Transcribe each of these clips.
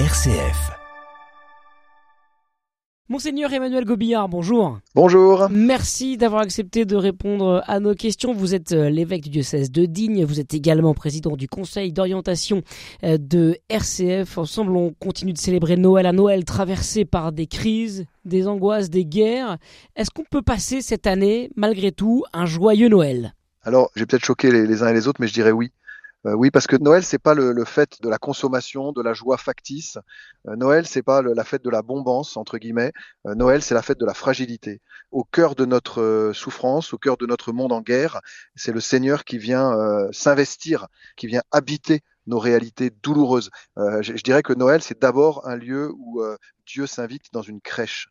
RCF. Monseigneur Emmanuel Gobillard, bonjour. Bonjour. Merci d'avoir accepté de répondre à nos questions. Vous êtes euh, l'évêque du diocèse de Digne, vous êtes également président du conseil d'orientation euh, de RCF. Ensemble, on continue de célébrer Noël à Noël, traversé par des crises, des angoisses, des guerres. Est-ce qu'on peut passer cette année, malgré tout, un joyeux Noël? Alors, j'ai peut-être choqué les, les uns et les autres, mais je dirais oui. Euh, oui, parce que Noël, c'est pas le, le, fait de la consommation, de la joie factice. Euh, Noël, c'est pas la fête de la bombance entre guillemets. Euh, Noël, c'est la fête de la fragilité. Au cœur de notre euh, souffrance, au cœur de notre monde en guerre, c'est le Seigneur qui vient s'investir, qui vient habiter nos réalités douloureuses. Je, dirais que Noël, c'est d'abord un lieu où Dieu s'invite dans une crèche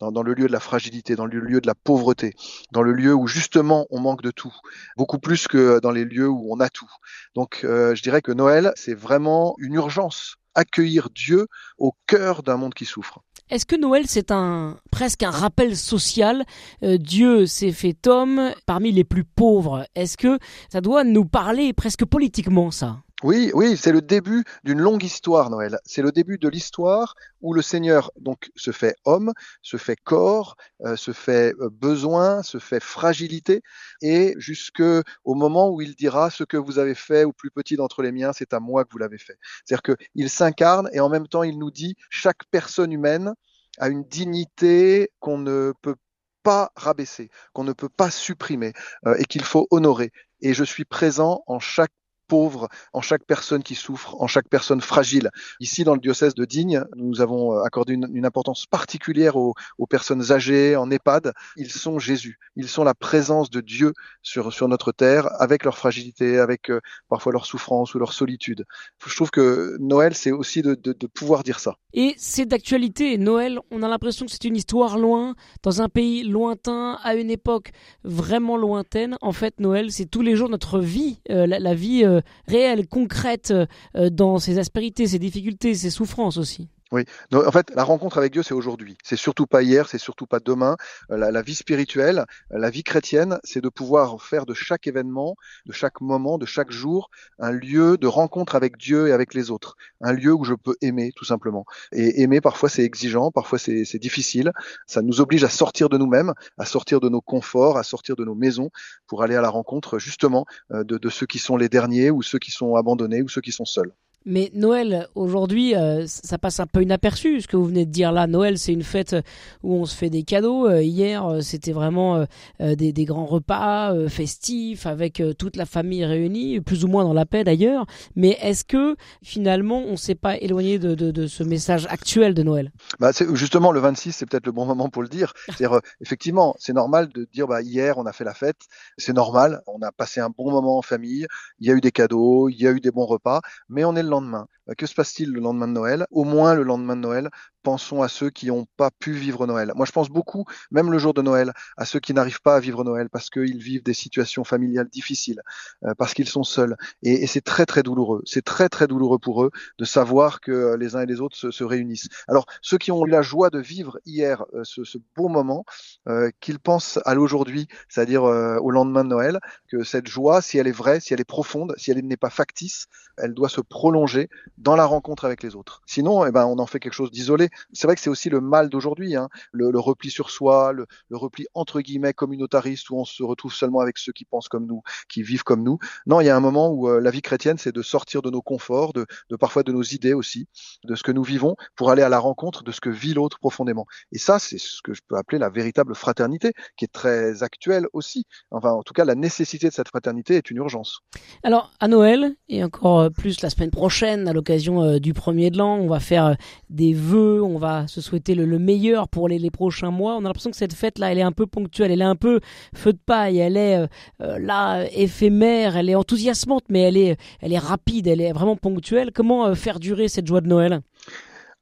dans, le lieu de la fragilité, dans le lieu de la pauvreté, dans le lieu où justement on manque de tout, beaucoup plus que dans les lieux où on a tout. Donc euh, je dirais que Noël, c'est vraiment une urgence, accueillir Dieu au cœur d'un monde qui souffre. Est-ce que Noël c'est un presque un rappel social euh, Dieu s'est fait homme parmi les plus pauvres? Est-ce que ça doit nous parler presque politiquement ça? Oui, oui, c'est le début d'une longue histoire, Noël. C'est le début de l'histoire où le Seigneur donc se fait homme, se fait corps, euh, se fait euh, besoin, se fait fragilité, et jusque au moment où il dira ce que vous avez fait au plus petit d'entre les miens, c'est à moi que vous l'avez fait. C'est-à-dire qu'il s'incarne et en même temps il nous dit chaque personne humaine a une dignité qu'on ne peut pas rabaisser, qu'on ne peut pas supprimer euh, et qu'il faut honorer. Et je suis présent en chaque pauvre, en chaque personne qui souffre, en chaque personne fragile. Ici, dans le diocèse de Digne, nous avons euh, accordé une, importance particulière aux, personnes âgées en EHPAD. Ils sont Jésus, ils sont la présence de Dieu sur, sur notre terre, avec leur fragilité, avec euh, parfois leur souffrance ou leur solitude. Je trouve que Noël, c'est aussi de, pouvoir dire ça. Et c'est d'actualité. Noël, on a l'impression que c'est une histoire loin, dans un pays lointain, à une époque vraiment lointaine. En fait, Noël, c'est tous les jours notre vie, euh, la, vie réelle, concrète, euh, dans ses aspérités, ses difficultés, ses souffrances aussi. Oui, Donc, en fait, la rencontre avec Dieu, c'est aujourd'hui. C'est surtout pas hier, c'est surtout pas demain. Euh, la, vie spirituelle, la vie chrétienne, c'est de pouvoir faire de chaque événement, de chaque moment, de chaque jour, un lieu de rencontre avec Dieu et avec les autres. Un lieu où je peux aimer, tout simplement. Et aimer, parfois, c'est exigeant, parfois, c'est difficile. Ça nous oblige à sortir de nous-mêmes, à sortir de nos conforts, à sortir de nos maisons, pour aller à la rencontre, justement, euh, de ceux qui sont les derniers, ou ceux qui sont abandonnés, ou ceux qui sont seuls. Mais Noël, aujourd'hui, euh, ça passe un peu inaperçu, ce que vous venez de dire là. Noël, c'est une fête où on se fait des cadeaux. Euh, hier, euh, c'était vraiment euh, des, des, grands repas euh, festifs avec euh, toute la famille réunie, plus ou moins dans la paix d'ailleurs. Mais est-ce que finalement, on ne s'est pas éloigné de, de, de, ce message actuel de Noël? Bah, Justement, le 26, c'est peut-être le bon moment pour le dire. C'est-à-dire, effectivement, c'est normal de dire, bah, hier, on a fait la fête. C'est normal, on a passé un bon moment en famille. Il y a eu des cadeaux, il y a eu des bons repas, mais on est le lendemain. Que se passe-t-il le lendemain de Noël? Au moins le lendemain de Noël, pensons à ceux qui n'ont pas pu vivre Noël. Moi, je pense beaucoup, même le jour de Noël, à ceux qui n'arrivent pas à vivre Noël parce qu'ils vivent des situations familiales difficiles, euh, parce qu'ils sont seuls. Et, c'est très, très douloureux. C'est très, très douloureux pour eux de savoir que les uns et les autres se, se réunissent. Alors, ceux qui ont eu la joie de vivre hier euh, ce, beau moment, euh, qu'ils pensent à l'aujourd'hui, c'est-à-dire euh, au lendemain de Noël, que cette joie, si elle est vraie, si elle est profonde, si elle n'est pas factice, elle doit se prolonger dans la rencontre avec les autres. Sinon, eh ben, on en fait quelque chose d'isolé. C'est vrai que c'est aussi le mal d'aujourd'hui, hein, le, le, repli sur soi, le, le, repli entre guillemets communautariste où on se retrouve seulement avec ceux qui pensent comme nous, qui vivent comme nous. Non, il y a un moment où euh, la vie chrétienne, c'est de sortir de nos conforts, de, de, parfois de nos idées aussi, de ce que nous vivons, pour aller à la rencontre de ce que vit l'autre profondément. Et ça, c'est ce que je peux appeler la véritable fraternité, qui est très actuelle aussi. Enfin, en tout cas, la nécessité de cette fraternité est une urgence. Alors, à Noël, et encore plus la semaine prochaine, à l'occasion euh, du premier de l'an, on va faire euh, des vœux, on va se souhaiter le, le meilleur pour les, prochains mois. On a l'impression que cette fête-là, elle est un peu ponctuelle, elle est un peu feu de paille, elle est euh, là éphémère, elle est enthousiasmante, mais elle est, elle est rapide, elle est vraiment ponctuelle. Comment faire durer cette joie de Noël?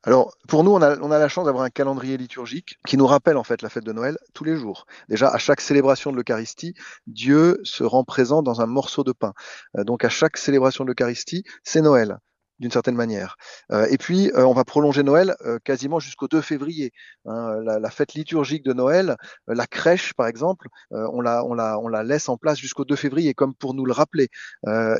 Alors, pour nous, on a, la chance d'avoir un calendrier liturgique qui nous rappelle en fait la fête de Noël tous les jours. Déjà, à chaque célébration de l'Eucharistie, Dieu se rend présent dans un morceau de pain. Donc, à chaque célébration de l'Eucharistie, c'est Noël. D'une certaine manière. Euh, et puis, euh, on va prolonger Noël euh, quasiment jusqu'au 2 février. Hein, la, la, fête liturgique de Noël, la crèche, par exemple, on, la, on, la, on la laisse en place jusqu'au 2 février, comme pour nous le rappeler.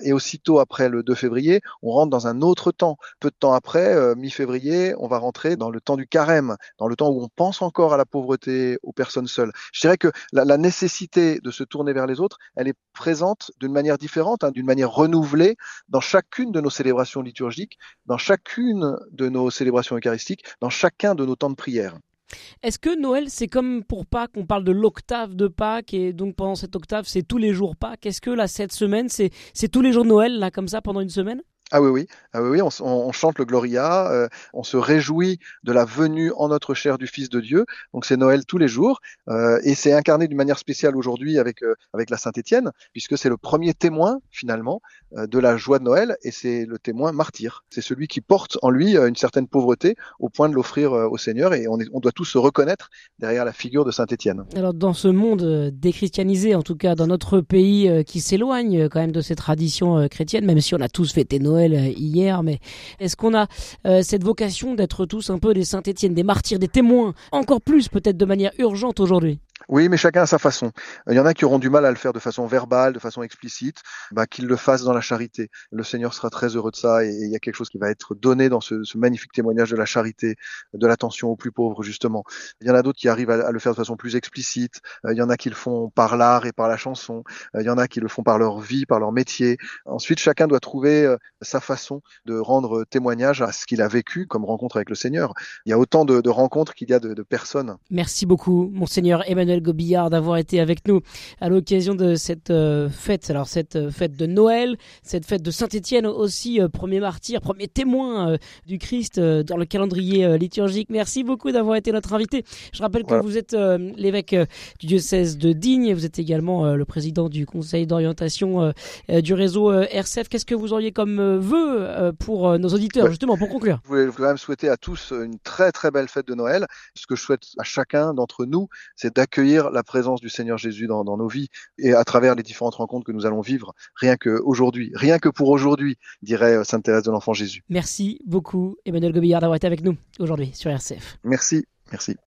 et aussitôt après le 2 février, on rentre dans un autre temps. Peu de temps après, mi-février, on va rentrer dans le temps du carême, dans le temps où on pense encore à la pauvreté, aux personnes seules. Je dirais que la, la nécessité de se tourner vers les autres, elle est présente d'une manière différente, hein, d'une manière renouvelée dans chacune de nos célébrations liturgiques, dans chacune de nos célébrations eucharistiques, dans chacun de nos temps de prière. Est-ce que Noël, c'est comme pour Pâques, on parle de l'octave de Pâques, et donc pendant cette octave, c'est tous les jours Pâques? Est-ce que là, cette semaine, c'est tous les jours Noël, là, comme ça, pendant une semaine? Ah oui, oui, ah oui, oui on, chante le Gloria, euh, on se réjouit de la venue en notre chair du Fils de Dieu. Donc c'est Noël tous les jours, euh, et c'est incarné d'une manière spéciale aujourd'hui avec euh, avec la Saint-Étienne, puisque c'est le premier témoin finalement de la joie de Noël, et c'est le témoin martyr. C'est celui qui porte en lui une certaine pauvreté au point de l'offrir au Seigneur, et on, doit tous se reconnaître derrière la figure de Saint-Étienne. Alors dans ce monde déchristianisé, en tout cas dans notre pays qui s'éloigne quand même de ces traditions chrétiennes, même si on a tous fêté Noël euh, hier, mais est-ce qu'on a euh, cette vocation d'être tous un peu des Saint-Étienne, des martyrs, des témoins, encore plus peut-être de manière urgente aujourd'hui? Oui, mais chacun à sa façon. Il y en a qui auront du mal à le faire de façon verbale, de façon explicite, bah, qu'ils le fassent dans la charité. Le Seigneur sera très heureux de ça et il y a quelque chose qui va être donné dans ce, magnifique témoignage de la charité, de l'attention aux plus pauvres, justement. Il y en a d'autres qui arrivent à, le faire de façon plus explicite. Euh, il y en a qui le font par l'art et par la chanson. Euh, il y en a qui le font par leur vie, par leur métier. Ensuite, chacun doit trouver euh, sa façon de rendre témoignage à ce qu'il a vécu comme rencontre avec le Seigneur. Il y a autant de, de rencontres qu'il y a de, de personnes. Merci beaucoup, Monseigneur Emmanuel Gobillard d'avoir été avec nous à l'occasion de cette euh, fête. Alors cette euh, fête de Noël, cette fête de Saint-Étienne aussi, euh, premier martyr, premier témoin du Christ dans le calendrier liturgique. Merci beaucoup d'avoir été notre invité. Je rappelle que vous êtes l'évêque du diocèse de Digne, vous êtes également le président du conseil d'orientation du réseau RCF. Qu'est-ce que vous auriez comme vœu pour nos auditeurs, justement, pour conclure? Je voulais quand même souhaiter à tous une très très belle fête de Noël. Ce que je souhaite à chacun d'entre nous, c'est d'accueillir la présence du Seigneur Jésus dans, dans, nos vies et à travers les différentes rencontres que nous allons vivre, rien que aujourd'hui, rien que pour aujourd'hui, dirait euh, Sainte Thérèse de l'Enfant Jésus. Merci beaucoup, Emmanuel Gobillard, d'avoir été avec nous aujourd'hui sur RCF. Merci, merci.